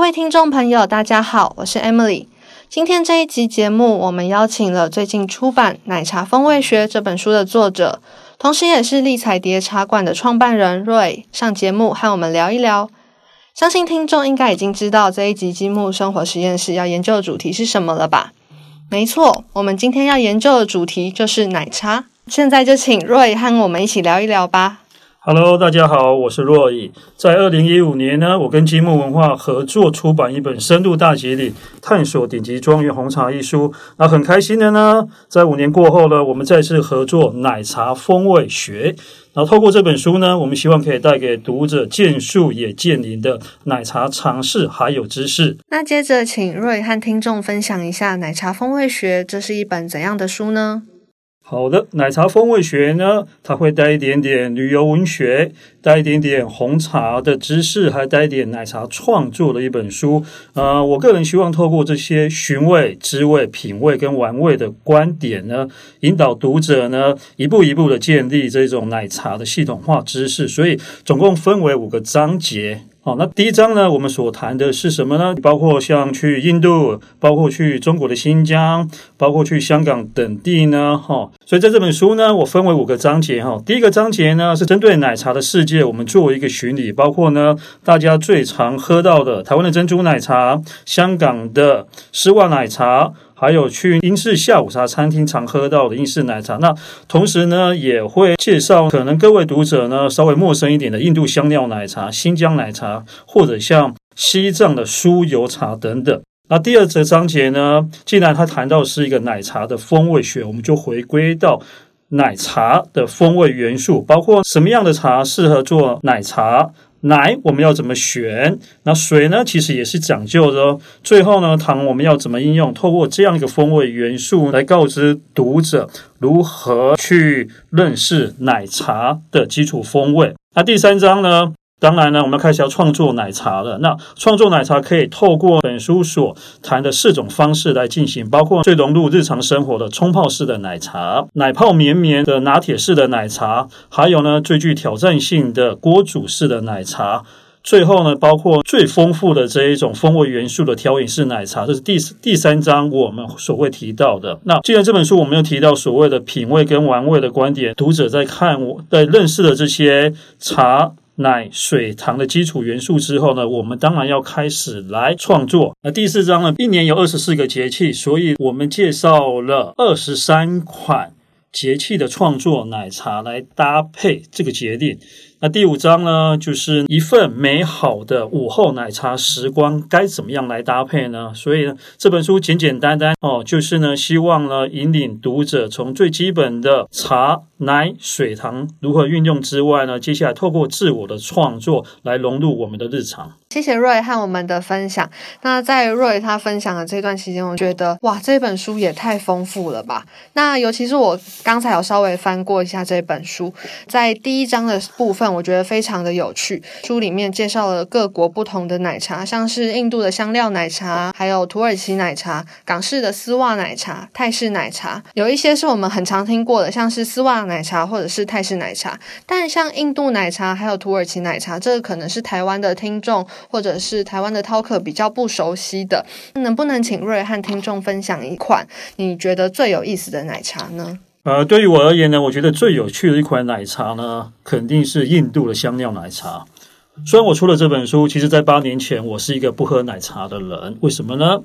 各位听众朋友，大家好，我是 Emily。今天这一集节目，我们邀请了最近出版《奶茶风味学》这本书的作者，同时也是丽彩蝶茶馆的创办人 Roy 上节目和我们聊一聊。相信听众应该已经知道这一集积木生活实验室要研究的主题是什么了吧？没错，我们今天要研究的主题就是奶茶。现在就请 Roy 和我们一起聊一聊吧。Hello，大家好，我是若意。在二零一五年呢，我跟积木文化合作出版一本《深度大吉岭探索顶级庄园红茶》一书。那很开心的呢，在五年过后呢，我们再次合作奶茶风味学。然后透过这本书呢，我们希望可以带给读者见树也见林的奶茶尝试还有知识。那接着，请瑞和听众分享一下《奶茶风味学》，这是一本怎样的书呢？好的，奶茶风味学呢，它会带一点点旅游文学，带一点点红茶的知识，还带一点奶茶创作的一本书。呃，我个人希望透过这些寻味、滋味、品味跟玩味的观点呢，引导读者呢一步一步的建立这种奶茶的系统化知识。所以总共分为五个章节。好，那第一章呢，我们所谈的是什么呢？包括像去印度，包括去中国的新疆，包括去香港等地呢，哈。所以在这本书呢，我分为五个章节，哈。第一个章节呢是针对奶茶的世界，我们作为一个巡礼，包括呢大家最常喝到的台湾的珍珠奶茶，香港的丝袜奶茶。还有去英式下午茶餐厅常喝到的英式奶茶，那同时呢也会介绍可能各位读者呢稍微陌生一点的印度香料奶茶、新疆奶茶，或者像西藏的酥油茶等等。那第二则章节呢，既然他谈到是一个奶茶的风味学，我们就回归到奶茶的风味元素，包括什么样的茶适合做奶茶。奶我们要怎么选？那水呢？其实也是讲究的哦。最后呢，糖我们要怎么应用？透过这样一个风味元素来告知读者如何去认识奶茶的基础风味。那第三章呢？当然呢，我们开始要创作奶茶了。那创作奶茶可以透过本书所谈的四种方式来进行，包括最融入日常生活的冲泡式的奶茶、奶泡绵绵的拿铁式的奶茶，还有呢最具挑战性的锅煮式的奶茶。最后呢，包括最丰富的这一种风味元素的调饮式奶茶，这是第第三章我们所会提到的。那既然这本书我们又提到所谓的品味跟玩味的观点，读者在看我在认识的这些茶。奶、水、糖的基础元素之后呢，我们当然要开始来创作。那第四章呢，一年有二十四个节气，所以我们介绍了二十三款节气的创作奶茶来搭配这个节令。那第五章呢，就是一份美好的午后奶茶时光该怎么样来搭配呢？所以呢，这本书简简单单哦，就是呢，希望呢引领读者从最基本的茶、奶、水、糖如何运用之外呢，接下来透过自我的创作来融入我们的日常。谢谢 Roy 和我们的分享。那在 Roy 他分享的这段期间，我觉得哇，这本书也太丰富了吧！那尤其是我刚才有稍微翻过一下这本书，在第一章的部分。我觉得非常的有趣，书里面介绍了各国不同的奶茶，像是印度的香料奶茶，还有土耳其奶茶、港式的丝袜奶茶、泰式奶茶，有一些是我们很常听过的，像是丝袜奶茶或者是泰式奶茶。但像印度奶茶还有土耳其奶茶，这个可能是台湾的听众或者是台湾的饕客比较不熟悉的，能不能请瑞和听众分享一款你觉得最有意思的奶茶呢？呃，对于我而言呢，我觉得最有趣的一款奶茶呢，肯定是印度的香料奶茶。虽然我出了这本书，其实在八年前我是一个不喝奶茶的人，为什么呢？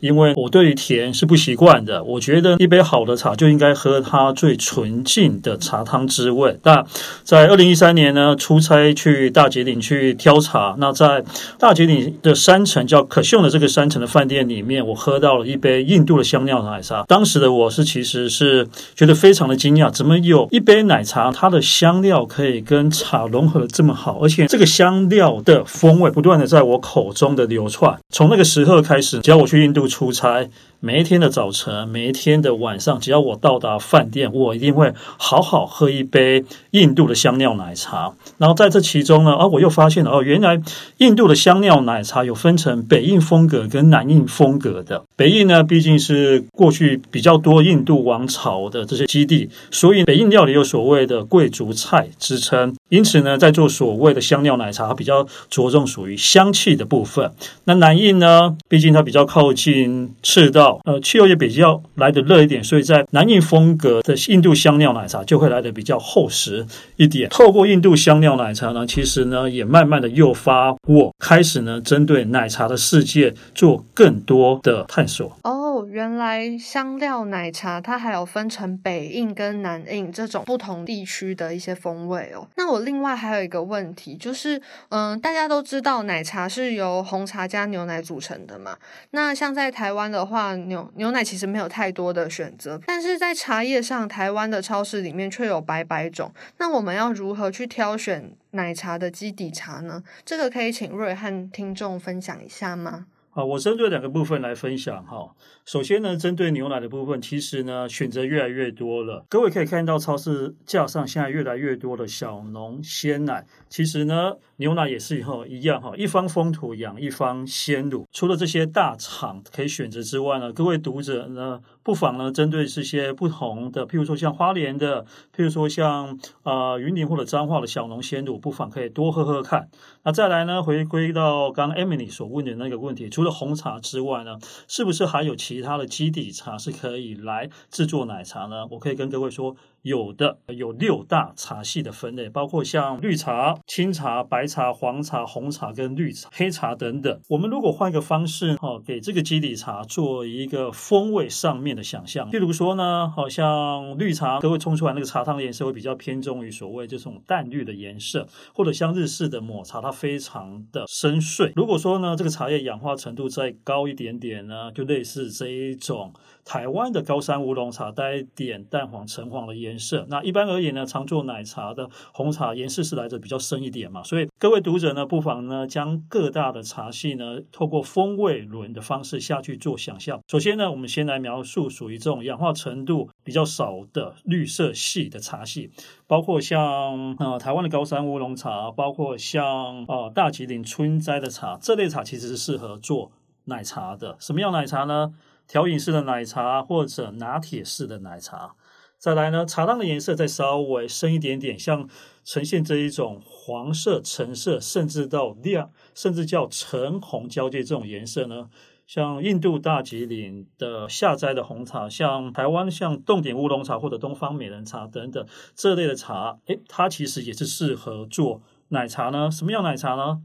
因为我对于甜是不习惯的，我觉得一杯好的茶就应该喝它最纯净的茶汤滋味。那在二零一三年呢，出差去大吉岭去挑茶，那在大吉岭的山城叫可秀的这个山城的饭店里面，我喝到了一杯印度的香料奶茶。当时的我是其实是觉得非常的惊讶，怎么有一杯奶茶，它的香料可以跟茶融合的这么好，而且这个香料的风味不断的在我口中的流窜。从那个时刻开始，只要我去印度。出差，每一天的早晨，每一天的晚上，只要我到达饭店，我一定会好好喝一杯印度的香料奶茶。然后在这其中呢，啊，我又发现了哦，原来印度的香料奶茶有分成北印风格跟南印风格的。北印呢，毕竟是过去比较多印度王朝的这些基地，所以北印料理有所谓的贵族菜之称。因此呢，在做所谓的香料奶茶，它比较着重属于香气的部分。那南印呢，毕竟它比较靠近赤道，呃，气候也比较来的热一点，所以在南印风格的印度香料奶茶就会来的比较厚实一点。透过印度香料奶茶呢，其实呢，也慢慢的诱发我开始呢，针对奶茶的世界做更多的探哦，原来香料奶茶它还有分成北印跟南印这种不同地区的一些风味哦。那我。另外还有一个问题，就是，嗯，大家都知道奶茶是由红茶加牛奶组成的嘛。那像在台湾的话，牛牛奶其实没有太多的选择，但是在茶叶上，台湾的超市里面却有百百种。那我们要如何去挑选奶茶的基底茶呢？这个可以请瑞和听众分享一下吗？好，我针对两个部分来分享哈。首先呢，针对牛奶的部分，其实呢选择越来越多了。各位可以看到，超市架上现在越来越多的小农鲜奶。其实呢，牛奶也是哈一样哈，一方风土养一方鲜乳。除了这些大厂可以选择之外呢，各位读者呢，不妨呢针对这些不同的，譬如说像花莲的，譬如说像啊云林或者彰化的小农鲜乳，不妨可以多喝喝看。那再来呢，回归到刚 Emily 所问的那个问题，除了红茶之外呢，是不是还有其他的基底茶是可以来制作奶茶呢？我可以跟各位说。有的有六大茶系的分类，包括像绿茶、青茶、白茶、黄茶、红茶跟绿茶、黑茶等等。我们如果换一个方式，哈，给这个基底茶做一个风味上面的想象，譬如说呢，好像绿茶，各位冲出来那个茶汤的颜色会比较偏重于所谓这种淡绿的颜色，或者像日式的抹茶，它非常的深邃。如果说呢，这个茶叶氧化程度再高一点点呢，就类似这一种台湾的高山乌龙茶，带一点淡黄橙黄的颜。颜色那一般而言呢，常做奶茶的红茶颜色是来的比较深一点嘛，所以各位读者呢，不妨呢将各大的茶系呢，透过风味轮的方式下去做想象。首先呢，我们先来描述属于这种氧化程度比较少的绿色系的茶系，包括像呃台湾的高山乌龙茶，包括像呃大吉岭春摘的茶，这类茶其实是适合做奶茶的。什么样奶茶呢？调饮式的奶茶或者拿铁式的奶茶。再来呢，茶汤的颜色再稍微深一点点，像呈现这一种黄色、橙色，甚至到亮，甚至叫橙红交界这种颜色呢。像印度大吉岭的下摘的红茶，像台湾像冻顶乌龙茶或者东方美人茶等等这类的茶，诶，它其实也是适合做奶茶呢。什么样奶茶呢？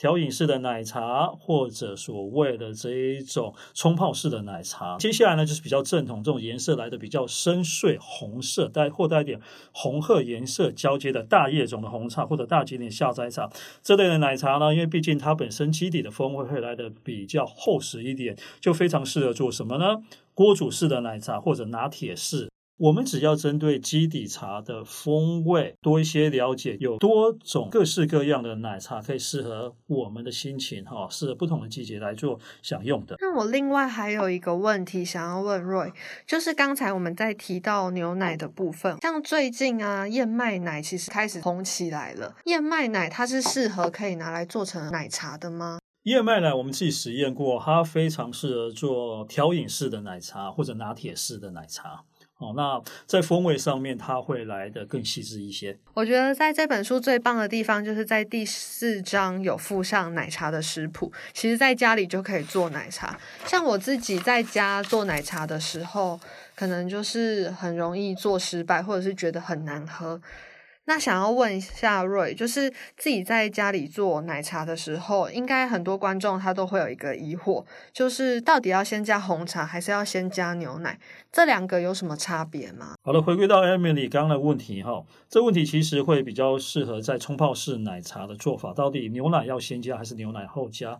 调饮式的奶茶，或者所谓的这一种冲泡式的奶茶，接下来呢就是比较正统，这种颜色来的比较深邃红色，带或带一点红褐颜色交接的大叶种的红茶，或者大吉岭下摘茶这类的奶茶呢，因为毕竟它本身基底的风味会来的比较厚实一点，就非常适合做什么呢？锅煮式的奶茶或者拿铁式。我们只要针对基底茶的风味多一些了解，有多种各式各样的奶茶可以适合我们的心情哈，适合不同的季节来做享用的。那我另外还有一个问题想要问 Roy，就是刚才我们在提到牛奶的部分，像最近啊燕麦奶其实开始红起来了，燕麦奶它是适合可以拿来做成奶茶的吗？燕麦奶我们自己实验过，它非常适合做调饮式的奶茶或者拿铁式的奶茶。哦，那在风味上面，它会来的更细致一些。我觉得在这本书最棒的地方，就是在第四章有附上奶茶的食谱。其实，在家里就可以做奶茶。像我自己在家做奶茶的时候，可能就是很容易做失败，或者是觉得很难喝。那想要问一下瑞，就是自己在家里做奶茶的时候，应该很多观众他都会有一个疑惑，就是到底要先加红茶还是要先加牛奶？这两个有什么差别吗？好了，回归到 Emily 刚刚的问题哈，这问题其实会比较适合在冲泡式奶茶的做法，到底牛奶要先加还是牛奶后加？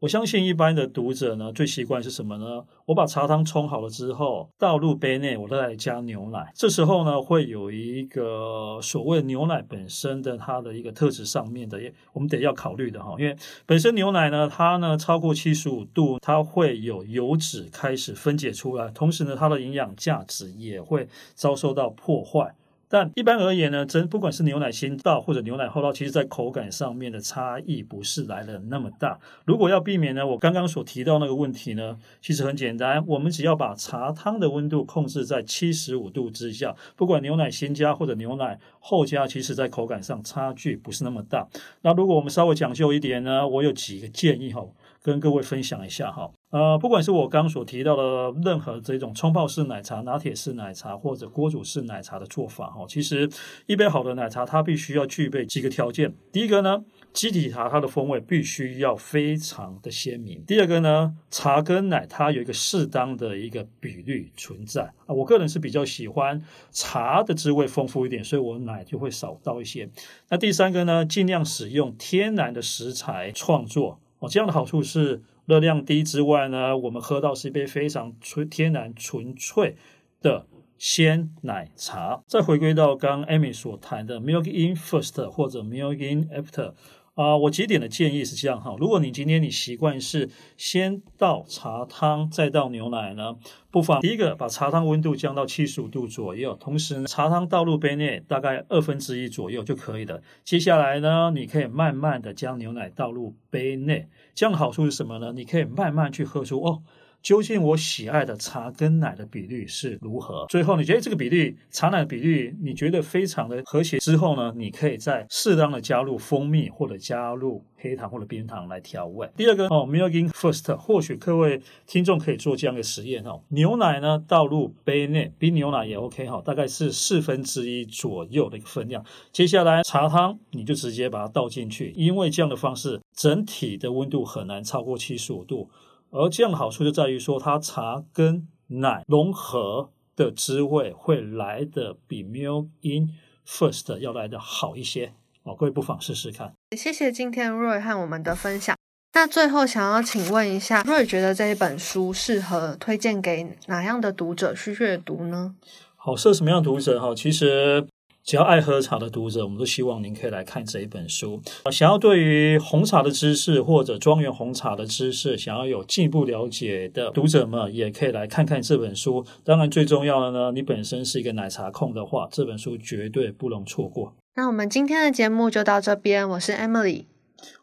我相信一般的读者呢，最习惯是什么呢？我把茶汤冲好了之后，倒入杯内，我再来加牛奶。这时候呢，会有一个所谓牛奶本身的它的一个特质上面的，我们得要考虑的哈。因为本身牛奶呢，它呢超过七十五度，它会有油脂开始分解出来，同时呢，它的营养价值也会遭受到破坏。但一般而言呢，真不管是牛奶先倒或者牛奶后倒，其实在口感上面的差异不是来的那么大。如果要避免呢，我刚刚所提到那个问题呢，其实很简单，我们只要把茶汤的温度控制在七十五度之下，不管牛奶先加或者牛奶后加，其实在口感上差距不是那么大。那如果我们稍微讲究一点呢，我有几个建议哈。跟各位分享一下哈，呃，不管是我刚所提到的任何这种冲泡式奶茶、拿铁式奶茶或者锅煮式奶茶的做法哈，其实一杯好的奶茶它必须要具备几个条件。第一个呢，基底茶它的风味必须要非常的鲜明。第二个呢，茶跟奶它有一个适当的一个比率存在啊。我个人是比较喜欢茶的滋味丰富一点，所以我奶就会少倒一些。那第三个呢，尽量使用天然的食材创作。哦，这样的好处是热量低之外呢，我们喝到是一杯非常纯天然纯粹的鲜奶茶。再回归到刚 Amy 所谈的 Milk in first 或者 Milk in after。啊，我几点的建议是这样哈。如果你今天你习惯是先倒茶汤再倒牛奶呢，不妨第一个把茶汤温度降到七十五度左右，同时茶汤倒入杯内大概二分之一左右就可以了。接下来呢，你可以慢慢的将牛奶倒入杯内，这样好处是什么呢？你可以慢慢去喝出哦。究竟我喜爱的茶跟奶的比率是如何？最后你觉得这个比率茶奶的比率你觉得非常的和谐之后呢？你可以再适当的加入蜂蜜或者加入黑糖或者冰糖来调味。第二个哦，milk in first，或许各位听众可以做这样的实验哦。牛奶呢倒入杯内，冰牛奶也 OK 哈，大概是四分之一左右的一个分量。接下来茶汤你就直接把它倒进去，因为这样的方式整体的温度很难超过七十五度。而这样的好处就在于说，它茶跟奶融合的滋味会来的比 Milk in First 要来的好一些哦，各位不妨试试看。谢谢今天 Roy 和我们的分享。那最后想要请问一下，Roy 觉得这一本书适合推荐给哪样的读者去阅读呢？好，适合什么样的读者哈？其实。只要爱喝茶的读者，我们都希望您可以来看这一本书。想要对于红茶的知识或者庄园红茶的知识，想要有进一步了解的读者们，也可以来看看这本书。当然，最重要的呢，你本身是一个奶茶控的话，这本书绝对不容错过。那我们今天的节目就到这边，我是 Emily。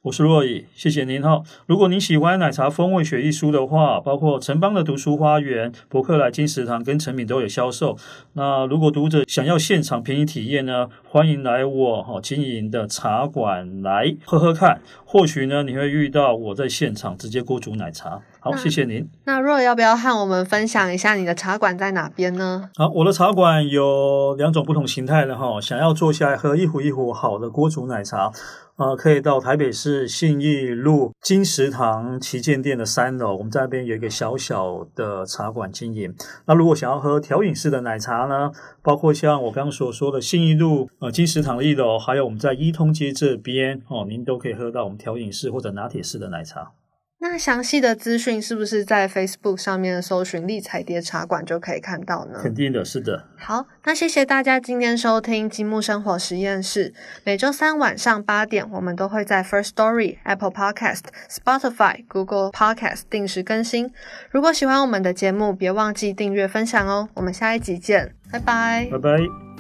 我是若雨，谢谢您哈。如果您喜欢奶茶风味学一书的话，包括城邦的读书花园、博客来、金食堂跟成品都有销售。那如果读者想要现场便宜体验呢，欢迎来我哈经营的茶馆来喝喝看。或许呢，你会遇到我在现场直接锅煮奶茶。好，谢谢您。那若要不要和我们分享一下你的茶馆在哪边呢？好，我的茶馆有两种不同形态的哈。想要坐下来喝一壶一壶好的锅煮奶茶。呃，可以到台北市信义路金石堂旗舰店的三楼，我们在那边有一个小小的茶馆经营。那如果想要喝调饮式的奶茶呢，包括像我刚刚所说的信义路呃金石堂的一楼，还有我们在一通街这边哦，您都可以喝到我们调饮式或者拿铁式的奶茶。那详细的资讯是不是在 Facebook 上面搜寻“立彩蝶茶馆”就可以看到呢？肯定的，是的。好，那谢谢大家今天收听积木生活实验室。每周三晚上八点，我们都会在 First Story、Apple Podcast、Spotify、Google Podcast 定时更新。如果喜欢我们的节目，别忘记订阅分享哦。我们下一集见，拜拜，拜拜。